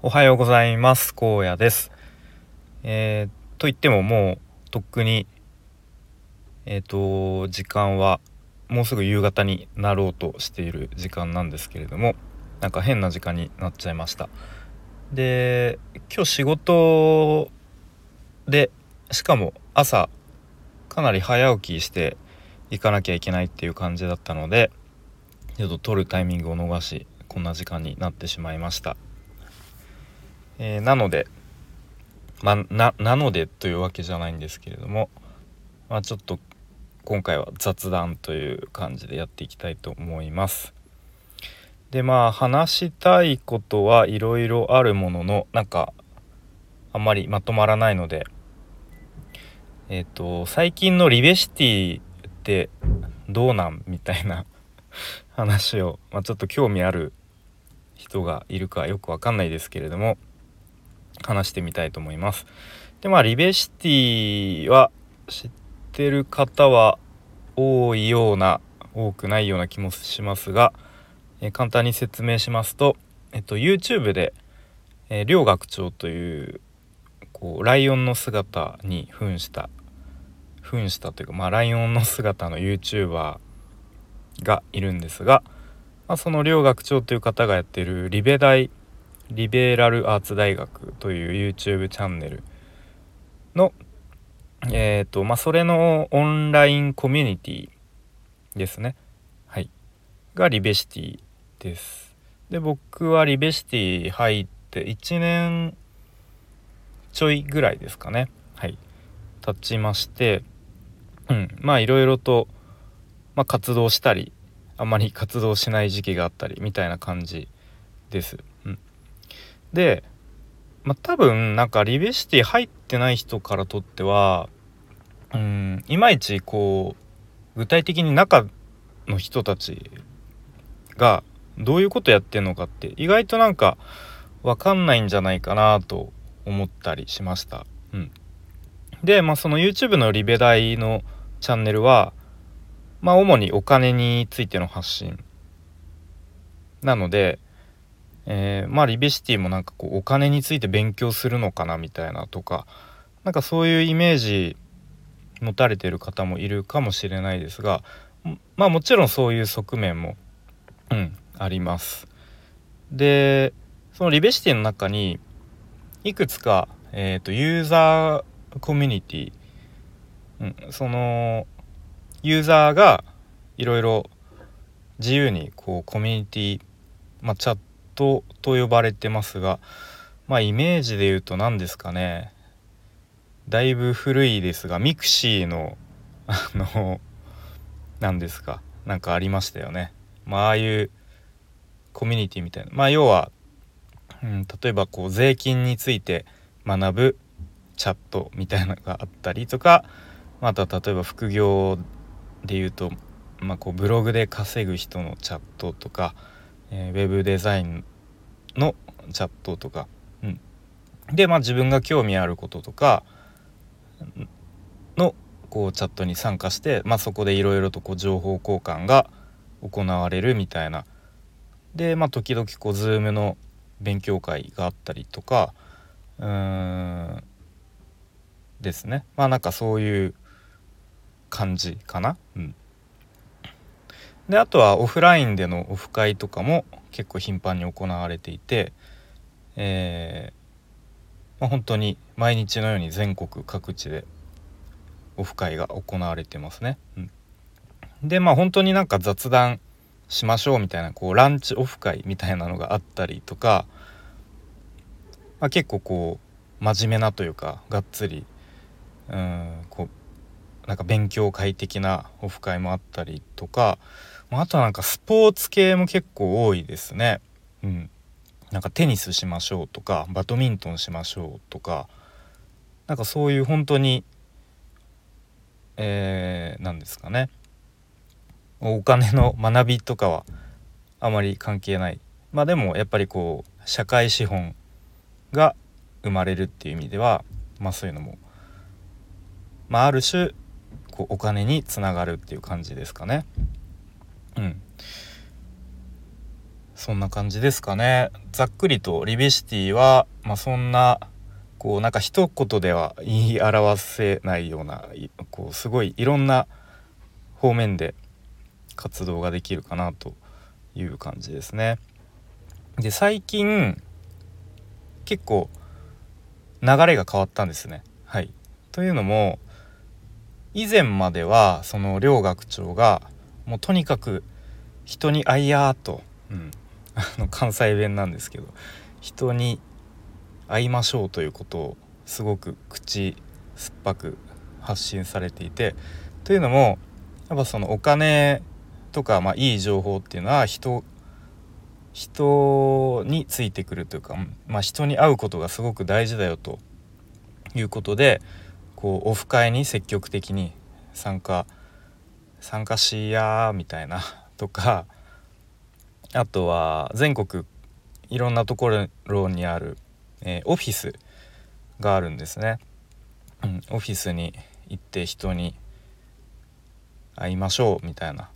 おはようございます。荒野です。えー、と言ってももうとっくにえっ、ー、と時間はもうすぐ夕方になろうとしている時間なんですけれどもなんか変な時間になっちゃいました。で今日仕事でしかも朝かなり早起きして行かなきゃいけないっていう感じだったのでちょっと撮るタイミングを逃しこんな時間になってしまいました、えー、なのでまあななのでというわけじゃないんですけれどもまあちょっと今回は雑談という感じでやっていきたいと思います。でまあ話したいことはいろいろあるもののなんかあんまりまとまらないのでえっ、ー、と最近のリベシティってどうなんみたいな 話を、まあ、ちょっと興味ある人がいるかよくわかんないですけれども話してみたいと思います。でまあリベシティは知ってる方は多いような多くないような気もしますが、え簡単に説明しますと、えっと、YouTube で、えー、両学長というこうライオンの姿に扮した扮したというか、まあ、ライオンの姿の YouTuber がいるんですが、まあ、その両学長という方がやってるリベ大リベラルアーツ大学という YouTube チャンネルのえっ、ー、とまあそれのオンラインコミュニティですね。はい。がリベシティです。で僕はリベシティ入って1年ちょいぐらいですかね。はい。経ちましてうん。まあいろいろと、まあ、活動したりあんまり活動しない時期があったりみたいな感じです。で、まあ、多分なんかリベシティ入ってない人からとってはうんいまいちこう具体的に中の人たちがどういうことやってんのかって意外となんか分かんないんじゃないかなと思ったりしました。うん、で、まあ、その YouTube のリベ大のチャンネルはまあ主にお金についての発信なので、えー、まあリベシティもなんかこうお金について勉強するのかなみたいなとかなんかそういうイメージ持たれてる方もいるかもしれないですがまあもちろんそういう側面も、うん、あります。でそのリベシティの中にいくつか、えーと、ユーザーコミュニティ、うん、そのユーザーがいろいろ自由にこうコミュニティ、まあ、チャットと呼ばれてますがまあイメージで言うと何ですかね。だいぶ古いですがミクシーのあの 何ですか。なんかありましたよね。まあああいうコミュニティみたいな。まあ要は、うん、例えばこう税金について学ぶチャットみたいなのがあったりとかまた例えば副業で言うと、まあ、こうブログで稼ぐ人のチャットとか、えー、ウェブデザインのチャットとか、うん、で、まあ、自分が興味あることとかのこうチャットに参加して、まあ、そこでいろいろとこう情報交換が行われるみたいな。で、まあ、時々こう Zoom の勉強会があったりとかうーんですね。まあなんかそういう感じかな。うん、であとはオフラインでのオフ会とかも結構頻繁に行われていて、えーまあ、本当に毎日のように全国各地でオフ会が行われてますね。うん、でまあ本当になんか雑談しましょうみたいなこうランチオフ会みたいなのがあったりとか、まあ、結構こう真面目なというかがっつりうんこうなんか勉強会的なオフ会もあったりとかまあとはなんかスポーツ系も結構多いですね。うん、なんかテニスしましょうとかバドミントンしましょうとかなんかそういう本当にえー、なんですかねお金の学びとかはあまり関係ないまあでもやっぱりこう社会資本が生まれるっていう意味ではまあそういうのもまあある種こうお金につながるっていう感じですかね。うん、そんな感じですかねざっくりとリベシティは、まあ、そんなこうなんか一言では言い表せないようなこうすごいいろんな方面で活動ができるかなという感じですね。で最近結構流れが変わったんですね。はい、というのも以前まではその両学長がもうとにかく人に「あいや」と、うん、あの関西弁なんですけど人に会いましょうということをすごく口酸っぱく発信されていてというのもやっぱそのお金とか、まあ、いい情報っていうのは人人についてくるというか、まあ、人に会うことがすごく大事だよということでこうオフ会に積極的に参加参加しやみたいな とかあとは全国いろんなところにあるえー、オフィスがあるんですね、うん、オフィスに行って人に会いましょうみたいな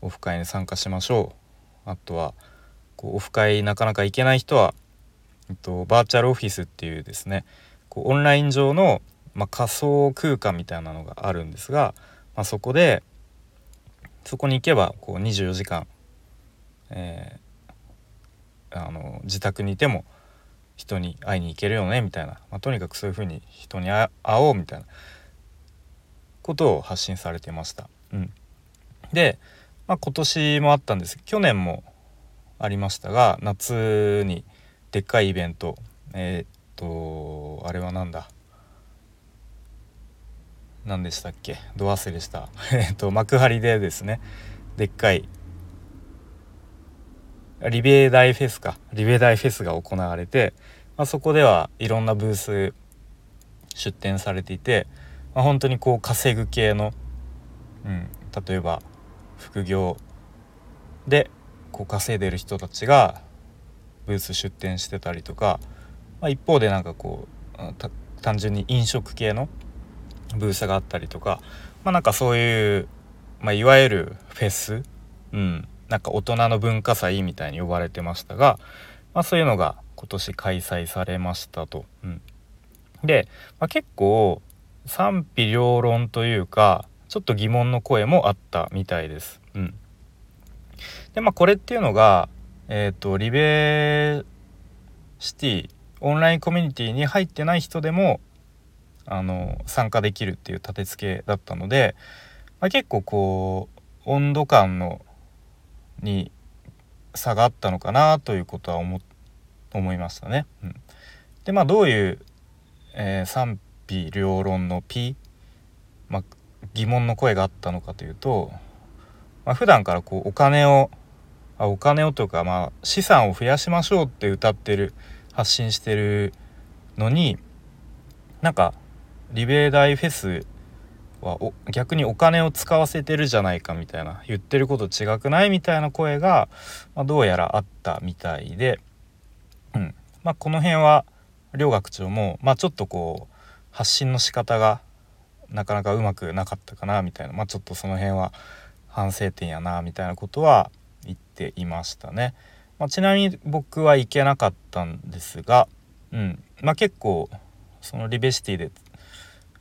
オフ会に参加しましょう。あとはこうオフ会なかなか行けない人は、えっと、バーチャルオフィスっていうですねこうオンライン上の、まあ、仮想空間みたいなのがあるんですが、まあ、そこでそこに行けばこう24時間、えー、あの自宅にいても人に会いに行けるよねみたいな、まあ、とにかくそういうふうに人に会おうみたいなことを発信されてました。うん、で、まあ、今年もあったんです。去年もありましたが夏にでっかいイベントえー、っとあれは何だ？何でしたっけ？ど忘れした？えっと幕張でですね。でっかい。リベ大フェスか。リベ大フェスが行われて、まあ、そこではいろんなブース出展されていて、まあ、本当にこう稼ぐ系の、うん、例えば副業でこう稼いでる人たちがブース出店してたりとか、まあ、一方でなんかこう単純に飲食系のブースがあったりとか、まあ、なんかそういう、まあ、いわゆるフェス、うん、なんか大人の文化祭みたいに呼ばれてましたが、まあ、そういうのが今年開催されましたと。うん、で、まあ、結構賛否両論というかちょっと疑問の声もあったみたいです。うん、でまあこれっていうのが、えーと、リベシティオンラインコミュニティに入ってない人でもあの参加できるっていう立て付けだったので、まあ、結構こう温度感のに差があったのかなということは思思いましたね。うん、でまあどういう、えー、賛否両論の P、まあ、疑問の声があったのかというと、まあ、普段からこうお金をあお金をというか、まあ、資産を増やしましょうって歌ってる発信してるのになんかリベーダイフェスは逆にお金を使わせてるじゃないかみたいな言ってること違くないみたいな声が、まあ、どうやらあったみたいで、うん。まあ、この辺は両学長も、まあ、ちょっとこう発信の仕方がなかなかうまくなかったかなみたいな、まあ、ちょっとその辺は反省点やなみたいなことは言っていましたね。まあ、ちなみに僕は行けなかったんですが、うん。まあ、結構そのリベシティで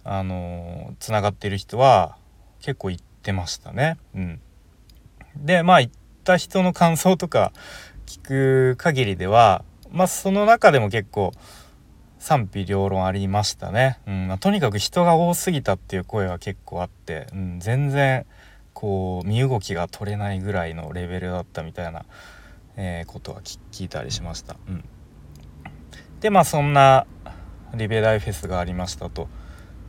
あのつながっている人は結構言ってましたね。うん、でまあ行った人の感想とか聞く限りではまあその中でも結構賛否両論ありましたね。うんまあ、とにかく人が多すぎたっていう声は結構あって、うん、全然こう身動きが取れないぐらいのレベルだったみたいな、えー、ことは聞いたりしました。うん、でまあそんなリベライフェスがありましたと。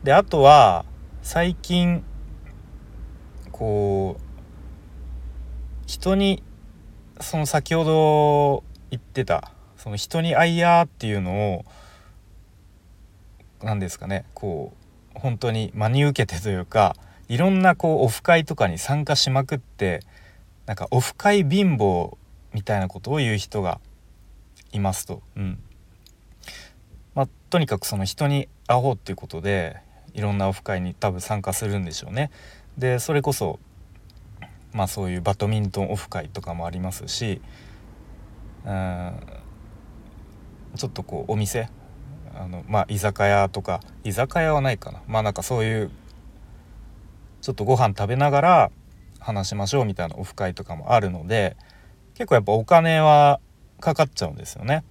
であとは最近こう人にその先ほど言ってたその人に会いやっていうのを何ですかねこう本当に真に受けてというかいろんなこうオフ会とかに参加しまくってなんかオフ会貧乏みたいなことを言う人がいますと。うん、とにかくその人に会おうっていうことでいろんなオフ会に多分参加するんでしょうね。でそれこそまあそういうバドミントンオフ会とかもありますしうんちょっとこうお店あのまあ居酒屋とか居酒屋はないかなまあなんかそういうちょっとご飯食べながら話しましょうみたいなオフ会とかもあるので結構やっぱお金はかかっちゃうんですよね。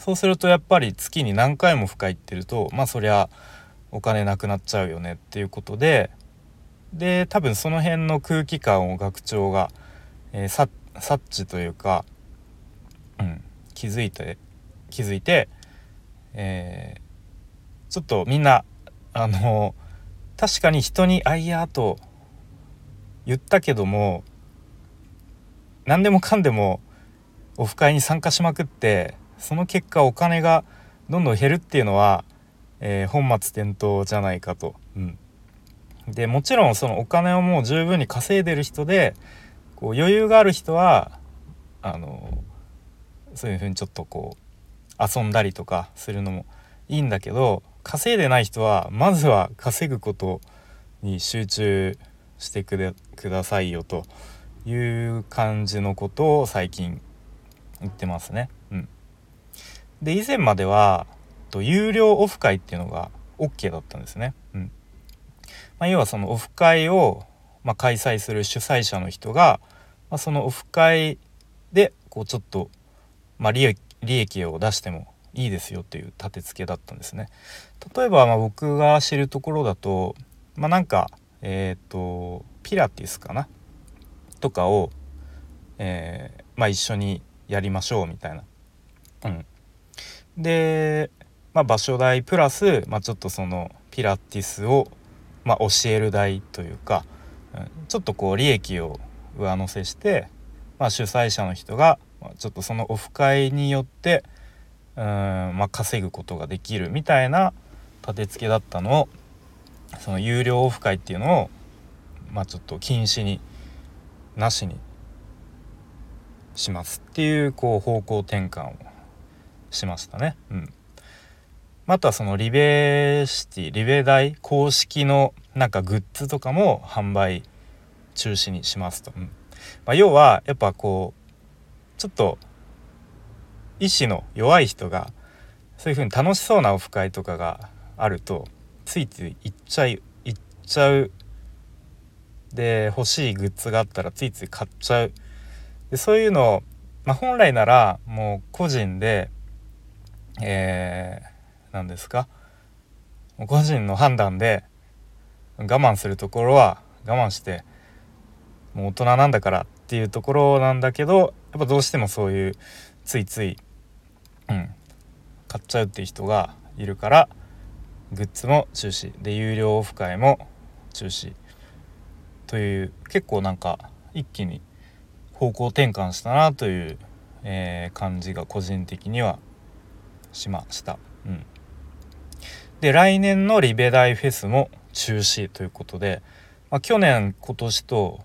そうするとやっぱり月に何回もオフ会行ってるとまあそりゃお金なくなっちゃうよねっていうことでで多分その辺の空気感を学長が、えー、察知というか、うん、気づいて気づいて、えー、ちょっとみんなあの確かに人に「あいや」と言ったけども何でもかんでもオフ会に参加しまくってその結果お金がどんどん減るっていうのは、えー、本末転倒じゃないかと。うん、でもちろんそのお金をもう十分に稼いでる人でこう余裕がある人はあのそういうふうにちょっとこう遊んだりとかするのもいいんだけど稼いでない人はまずは稼ぐことに集中してくださいよという感じのことを最近言ってますね。で以前まではと有料オフ会っていうのが OK だったんですね。うんまあ、要はそのオフ会を、まあ、開催する主催者の人が、まあ、そのオフ会でこうちょっと、まあ、利益利益を出してもいいですよっていう立て付けだったんですね。例えばまあ僕が知るところだと、まあ、なんかえっ、ー、とピラティスかな？とかを、えーまあ、一緒にやりましょうみたいな。うん、で、まあ、場所代プラス、まあ、ちょっとそのピラティスを、まあ、教える代というか、うん、ちょっとこう利益を上乗せして、まあ、主催者の人がまちょっとそのオフ会によってうん、まあ、稼ぐことができるみたいな立て付けだったのをその有料オフ会っていうのを、まあ、ちょっと禁止になしにしますっていうこう方向転換をしましたね。うん。あとはそのリベシティリベ大公式のなんかグッズとかも販売中止にしますと、うん。まあ、要はやっぱこうちょっと意志の弱い人がそういう風に楽しそうなオフ会とかがあるとついつい行っちゃい行っちゃうで欲しいグッズがあったらついつい買っちゃう。でそういうのを、まあ、本来ならもう個人でえー、何ですか？個人の判断で我慢するところは我慢してもう大人なんだからっていうところなんだけどやっぱどうしてもそういうついつい、うん、買っちゃうっていう人がいるからグッズも中止で有料オフ会も中止という結構なんか一気に方向転換したなという、えー、感じが個人的にはしました。うん、で来年のリベ大フェスも中止ということで、まあ、去年今年と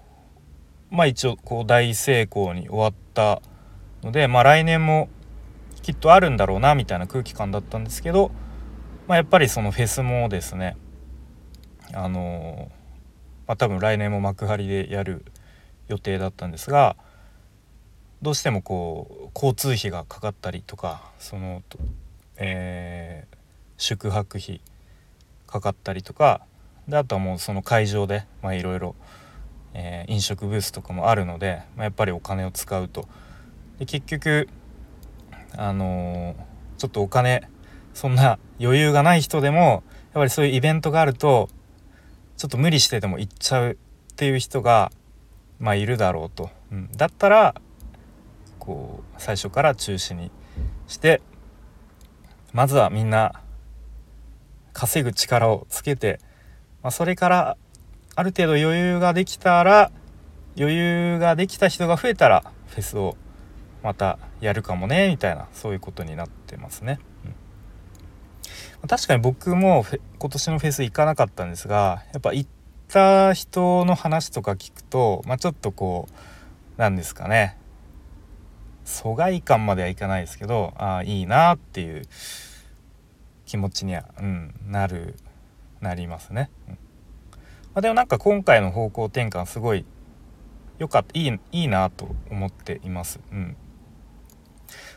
まあ一応こう大成功に終わったので、まあ、来年もきっとあるんだろうなみたいな空気感だったんですけど、まあ、やっぱりそのフェスもですねあのー、まあ、多分来年も幕張でやる予定だったんですがどうしてもこう交通費がかかったりとかその、えー、宿泊費かかったりとかであとはもうその会場でいろいろ飲食ブースとかもあるので、まあ、やっぱりお金を使うと。で結局あのー、ちょっとお金そんな余裕がない人でもやっぱりそういうイベントがあるとちょっと無理してでも行っちゃうっていう人がまあいるだろうと、うん、だったらこう最初から中止にしてまずはみんな稼ぐ力をつけて、まあ、それからある程度余裕ができたら余裕ができた人が増えたらフェスをまたやるかもねみたいなそういうことになってますね。うん、確かに僕も今年のフェス行かなかったんですがやっぱ行った人の話とか聞くと、まあ、ちょっとこう何ですかね疎外感まではいかないですけどああいいなっていう気持ちには、うん、なるなりますね。うんまあ、でもなんか今回の方向転換すごい良かったいいいいなと思っています。うん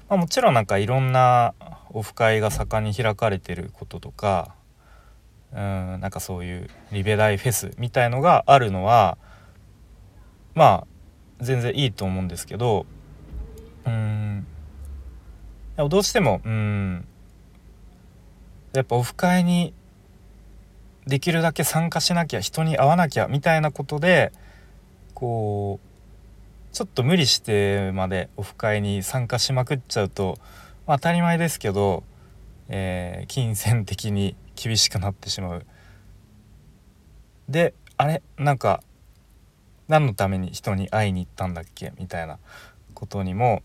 まあ、もちろんなんかいろんなオフ会が盛んに開かれてることとかうんなんかそういうリベライフェスみたいのがあるのはまあ全然いいと思うんですけどうん。どうしてもうん。やっぱオフ会にできるだけ参加しなきゃ人に会わなきゃみたいなことでこうちょっと無理してまでオフ会に参加しまくっちゃうと、まあ、当たり前ですけど、えー、金銭的に厳しくなってしまう。であれ？なんか何のために人に会いに行ったんだっけ？みたいなことにも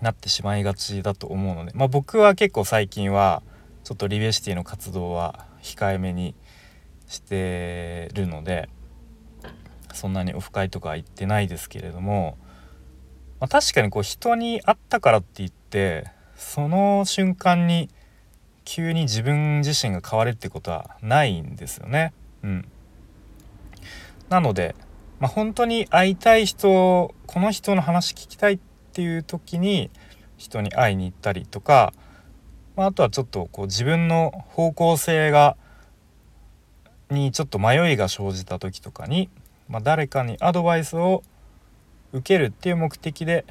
なってしまいがちだと思うので、まあ、僕は結構最近はちょっとリベシティの活動は控えめにしてるのでそんなにオフ会とか行ってないですけれども、まあ、確かにこう人に会ったからって言ってその瞬間に急に自分自身が変わるってことはないんですよね。うん、なので、まあ、本当に会いたい人この人の話聞きたいっていう時に人に会いに行ったりとか、まあ、あとはちょっとこう自分の方向性がにちょっと迷いが生じた時とかに、まあ、誰かにアドバイスを受けるっていう目的で、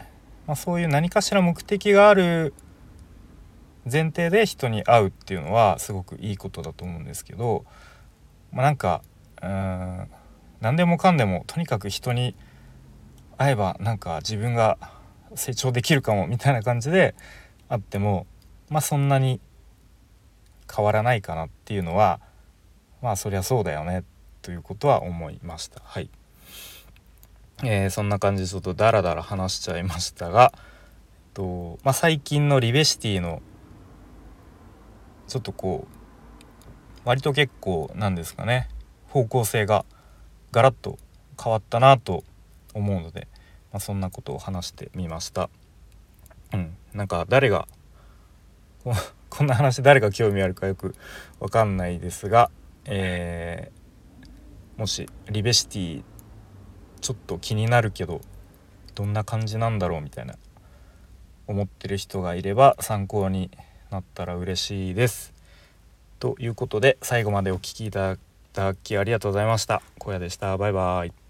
まあ、そういう何かしら目的がある前提で人に会うっていうのはすごくいいことだと思うんですけど、まあ、なんかうん何でもかんでもとにかく人に会えばなんか自分が成長できるかもみたいな感じであってもまあそんなに変わらないかなっていうのはまあそりゃそうだよねということは思いました。はい、えー、そんな感じでちょっとダラダラ話しちゃいましたがえっと、まあ、最近のリベシティのちょっとこう割と結構なんですかね方向性がガラッと変わったなと思うので、まあ、そんなことを話してみました。うん、なんか誰が こんな話誰が興味あるかよくわかんないですが、えー、もしリベシティちょっと気になるけどどんな感じなんだろうみたいな思ってる人がいれば参考になったら嬉しいです。ということで最後までお聴きいただきありがとうございました。小屋でした。バイバイ。